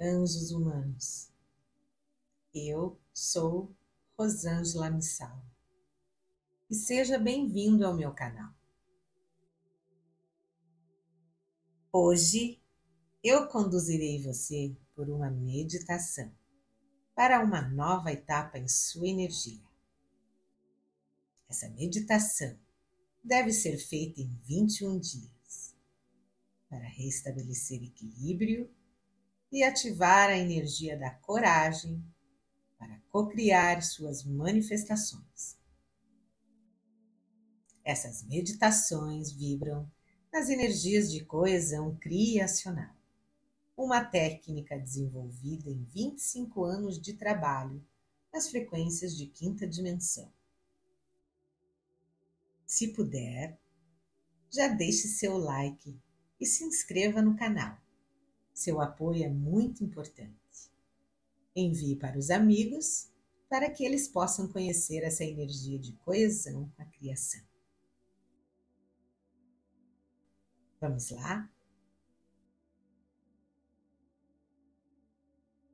anjos humanos. Eu sou Rosângela Missal e seja bem-vindo ao meu canal. Hoje eu conduzirei você por uma meditação para uma nova etapa em sua energia. Essa meditação deve ser feita em 21 dias para restabelecer equilíbrio e ativar a energia da coragem para cocriar suas manifestações. Essas meditações vibram nas energias de coesão criacional, uma técnica desenvolvida em 25 anos de trabalho nas frequências de quinta dimensão. Se puder, já deixe seu like e se inscreva no canal. Seu apoio é muito importante. Envie para os amigos para que eles possam conhecer essa energia de coesão com a criação. Vamos lá?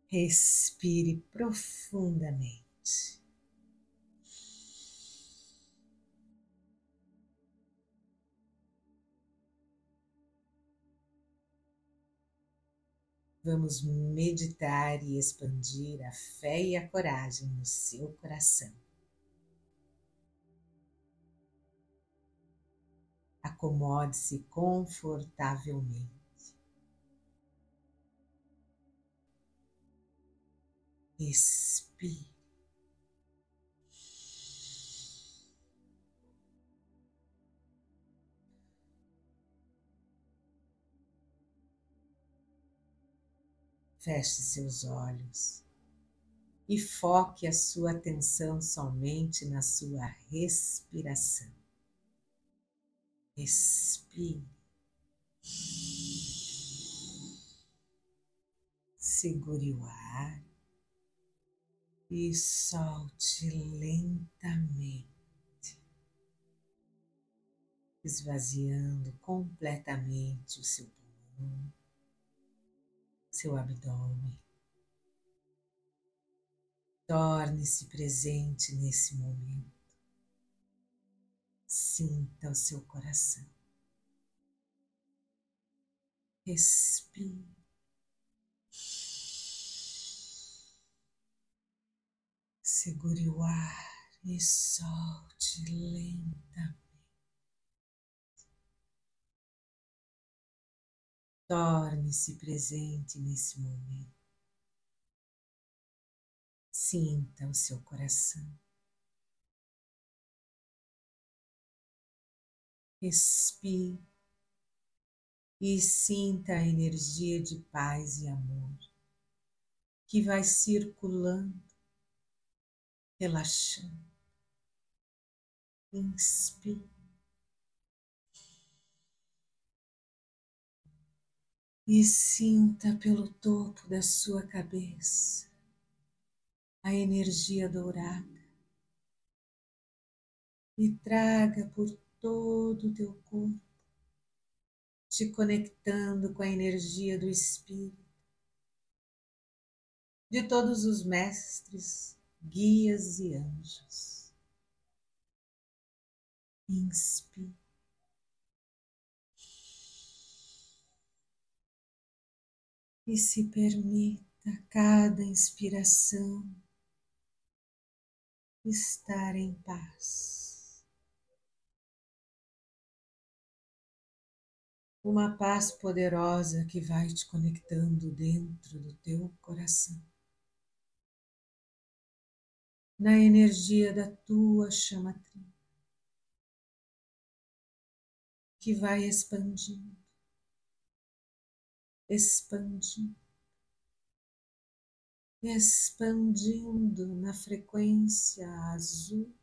Respire profundamente. Vamos meditar e expandir a fé e a coragem no seu coração. Acomode-se confortavelmente. Expire. Feche seus olhos e foque a sua atenção somente na sua respiração. Respire. Segure o ar e solte lentamente, esvaziando completamente o seu pulmão seu abdômen. Torne-se presente nesse momento. Sinta o seu coração. Respire. Segure o ar e solte lentamente. Torne-se presente nesse momento. Sinta o seu coração. Respire e sinta a energia de paz e amor que vai circulando, relaxando. Inspire. E sinta pelo topo da sua cabeça a energia dourada e traga por todo o teu corpo, te conectando com a energia do Espírito, de todos os mestres, guias e anjos. Inspire. E se permita cada inspiração estar em paz. Uma paz poderosa que vai te conectando dentro do teu coração, na energia da tua chama que vai expandindo expandindo, expandindo na frequência azul,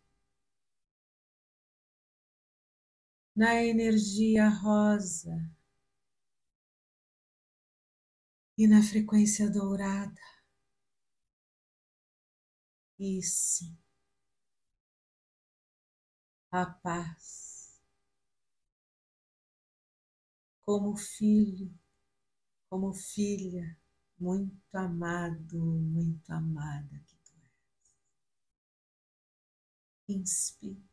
na energia rosa e na frequência dourada. E sim, a paz como filho como filha muito amado, muito amada que tu és. Inspire.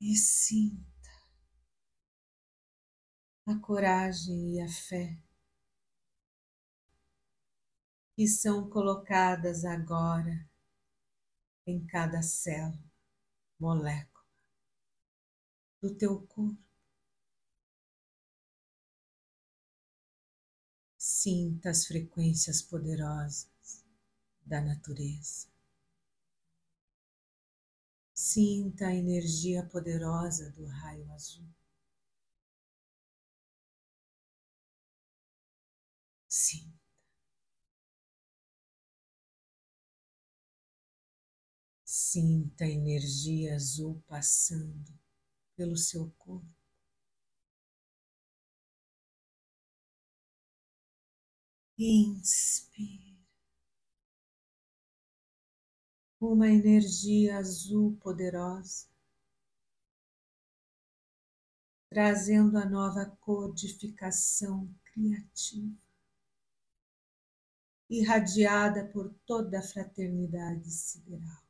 E sinta a coragem e a fé que são colocadas agora em cada célula, molécula do teu corpo. Sinta as frequências poderosas da natureza. Sinta a energia poderosa do raio azul. Sinta. Sinta a energia azul passando pelo seu corpo. Inspire. Uma energia azul poderosa, trazendo a nova codificação criativa, irradiada por toda a fraternidade sideral.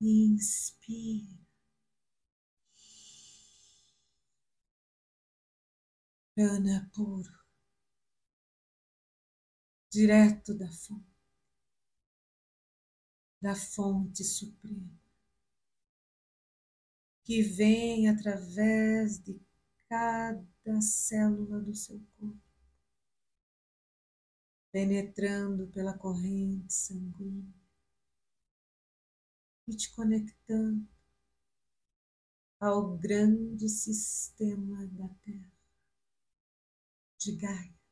Inspire. Prana puro direto da fonte, da fonte suprema, que vem através de cada célula do seu corpo, penetrando pela corrente sanguínea e te conectando ao grande sistema da Terra, de Gaia.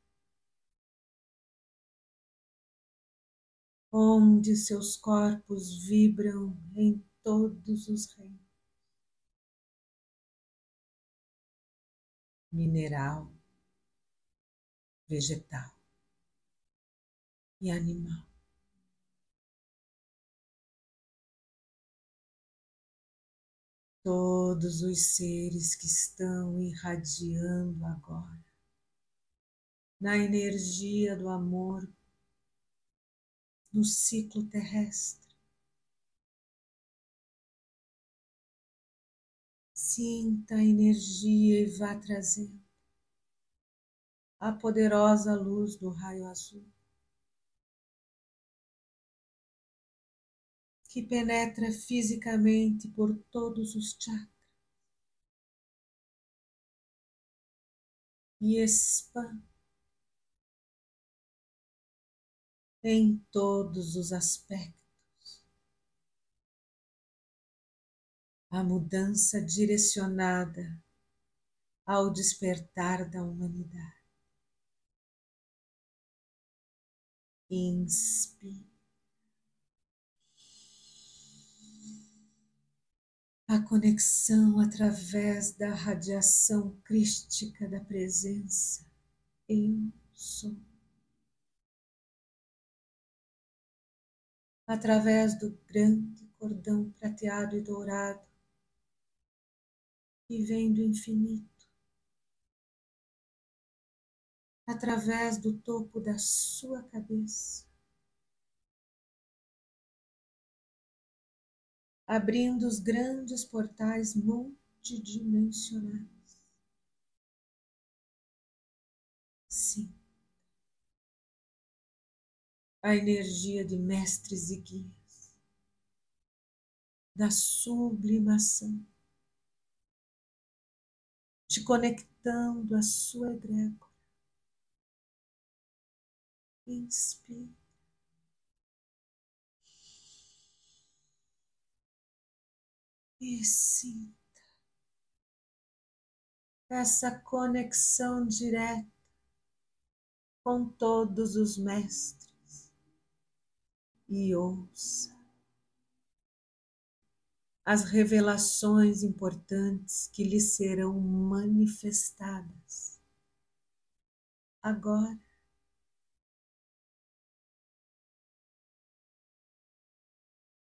onde seus corpos vibram em todos os reinos mineral, vegetal e animal. Todos os seres que estão irradiando agora na energia do amor no ciclo terrestre. Sinta a energia e vá trazendo a poderosa luz do raio azul que penetra fisicamente por todos os chakras e expande em todos os aspectos. A mudança direcionada ao despertar da humanidade. Inspire. A conexão através da radiação crística da presença. Eu sou. Através do grande cordão prateado e dourado que vem do infinito, através do topo da sua cabeça, abrindo os grandes portais multidimensionais. A energia de mestres e guias, da sublimação, te conectando à sua egrégora. Inspire. E sinta essa conexão direta com todos os mestres e ouça as revelações importantes que lhe serão manifestadas agora.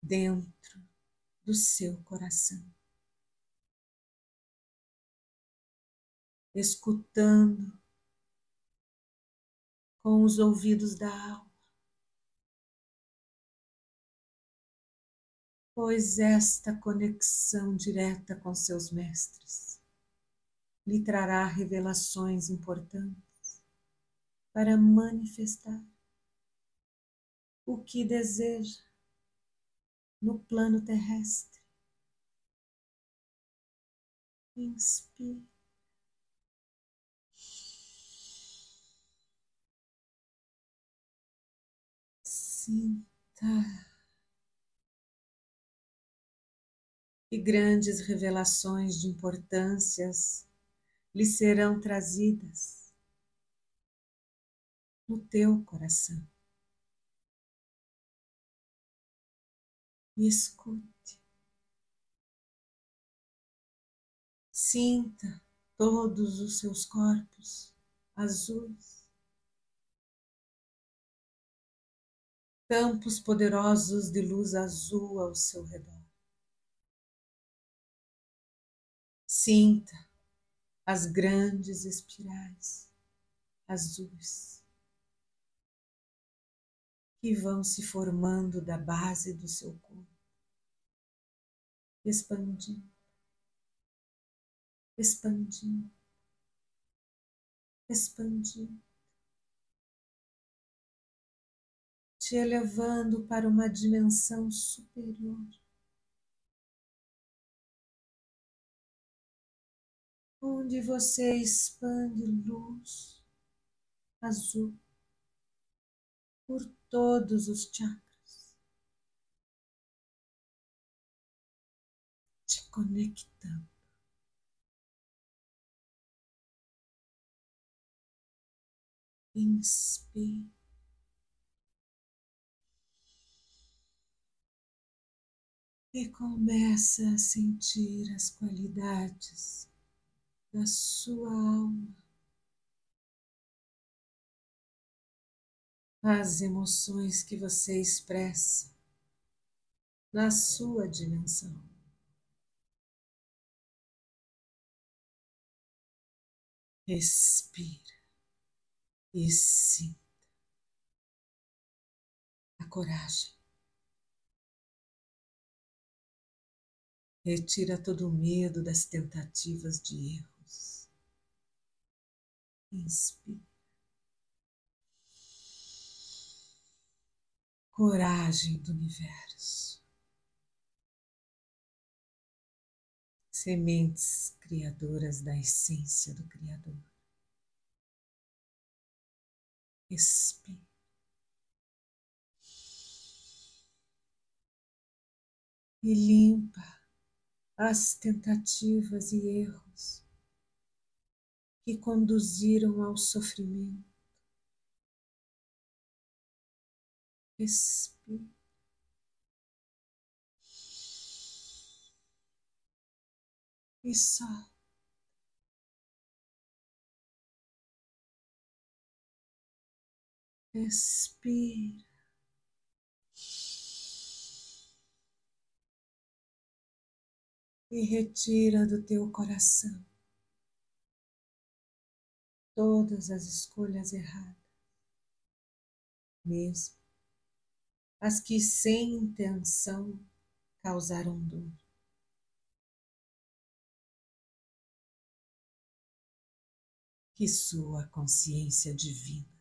Dentro do seu coração. escutando com os ouvidos da alma, pois esta conexão direta com seus mestres lhe trará revelações importantes para manifestar o que deseja no plano terrestre. Inspire. Sinta. E grandes revelações de importâncias lhe serão trazidas no teu coração. e escute. Sinta todos os seus corpos azuis, campos poderosos de luz azul ao seu redor. Sinta as grandes espirais azuis que vão se formando da base do seu corpo, expandindo, expandindo, expandindo, te elevando para uma dimensão superior. Onde você expande luz azul por todos os chakras, te conectando. Inspire. E começa a sentir as qualidades da sua alma. as emoções que você expressa na sua dimensão. Respira e sinta a coragem. Retira todo o medo das tentativas de erros. Inspira. coragem do universo. Sementes criadoras da essência do Criador. Respire. E limpa as tentativas e erros que conduziram ao sofrimento Respire. E solta. Respira. E retira do teu coração todas as escolhas erradas, mesmo as que sem intenção causaram dor. Que sua consciência divina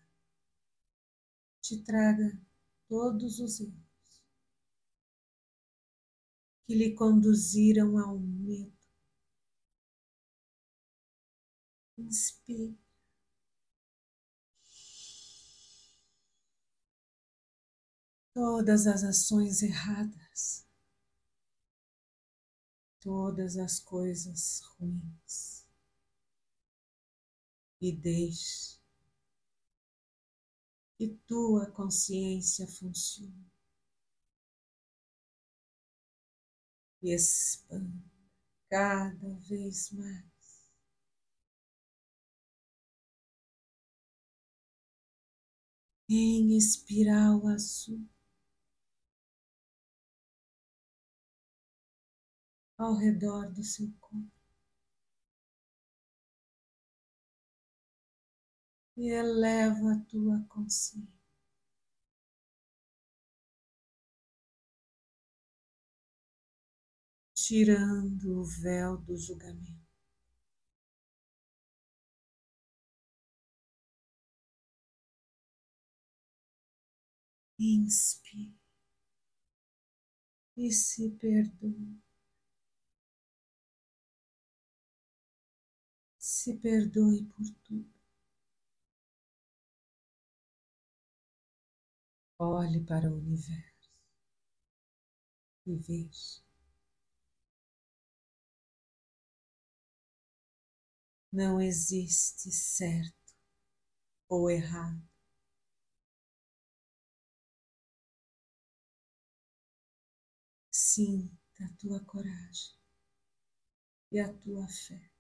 te traga todos os erros que lhe conduziram ao medo. Inspire. Todas as ações erradas, todas as coisas ruins e deixe que tua consciência funcione e expanda cada vez mais. Em espiral azul. Ao redor do seu corpo. e eleva a tua consciência. Tirando o véu do julgamento. Inspire e se perdoe. Se perdoe por tudo. Olhe para o universo e veja. Não existe certo ou errado. Sinta a tua coragem e a tua fé.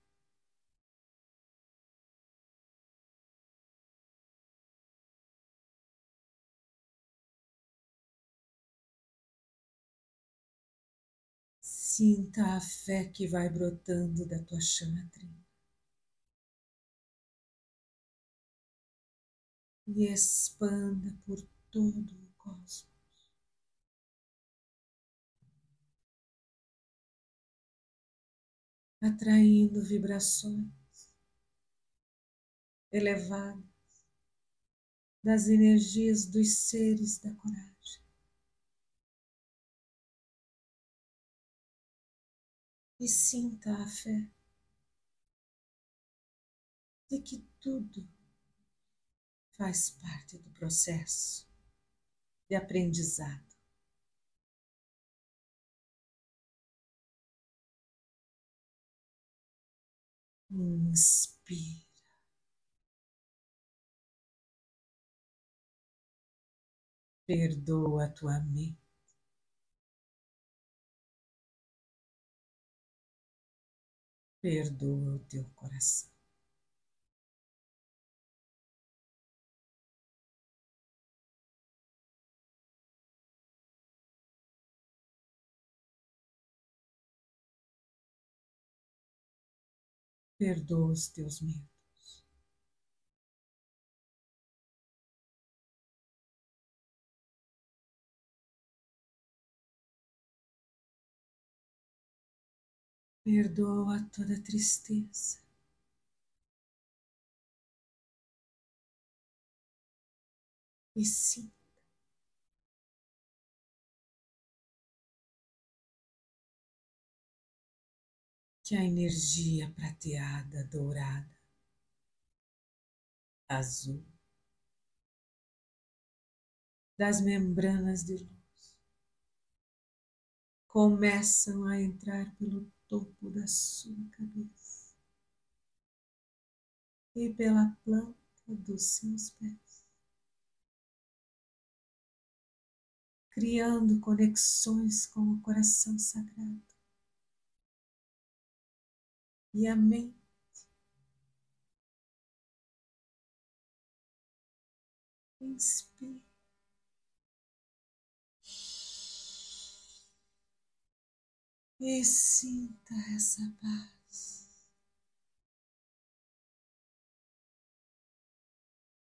Sinta a fé que vai brotando da tua chama trina. E expanda por todo o cosmos. atraindo vibrações elevadas das energias dos seres da coragem. E sinta a fé de que tudo faz parte do processo de aprendizado Inspira. Perdoa a tua mente. Perdoa o teu coração. Perdoa os teus medos. Perdoa toda tristeza. E sim, que a energia prateada, dourada, azul, das membranas de luz começam a entrar pelo topo da sua cabeça e pela planta dos seus pés, criando conexões com o coração sagrado e a mente. Inspire. E sinta essa paz.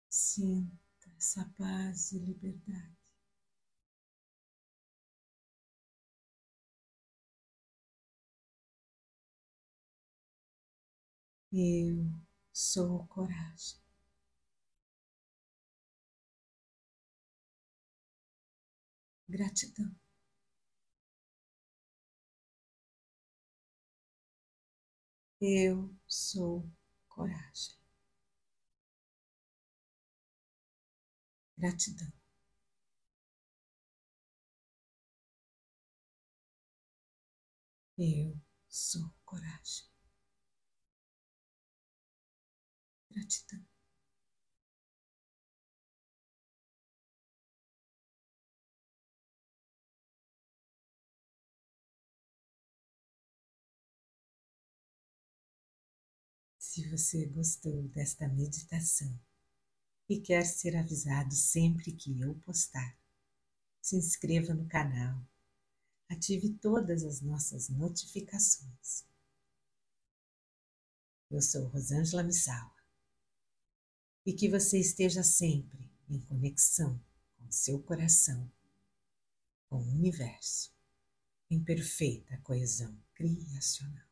Sinta essa paz e liberdade. Eu sou coragem. Gratidão. Eu sou coragem. Gratidão. Eu sou coragem. Gratidão. Se você gostou desta meditação e quer ser avisado sempre que eu postar, se inscreva no canal, ative todas as nossas notificações. Eu sou Rosângela Missawa e que você esteja sempre em conexão com seu coração, com o universo, em perfeita coesão criacional.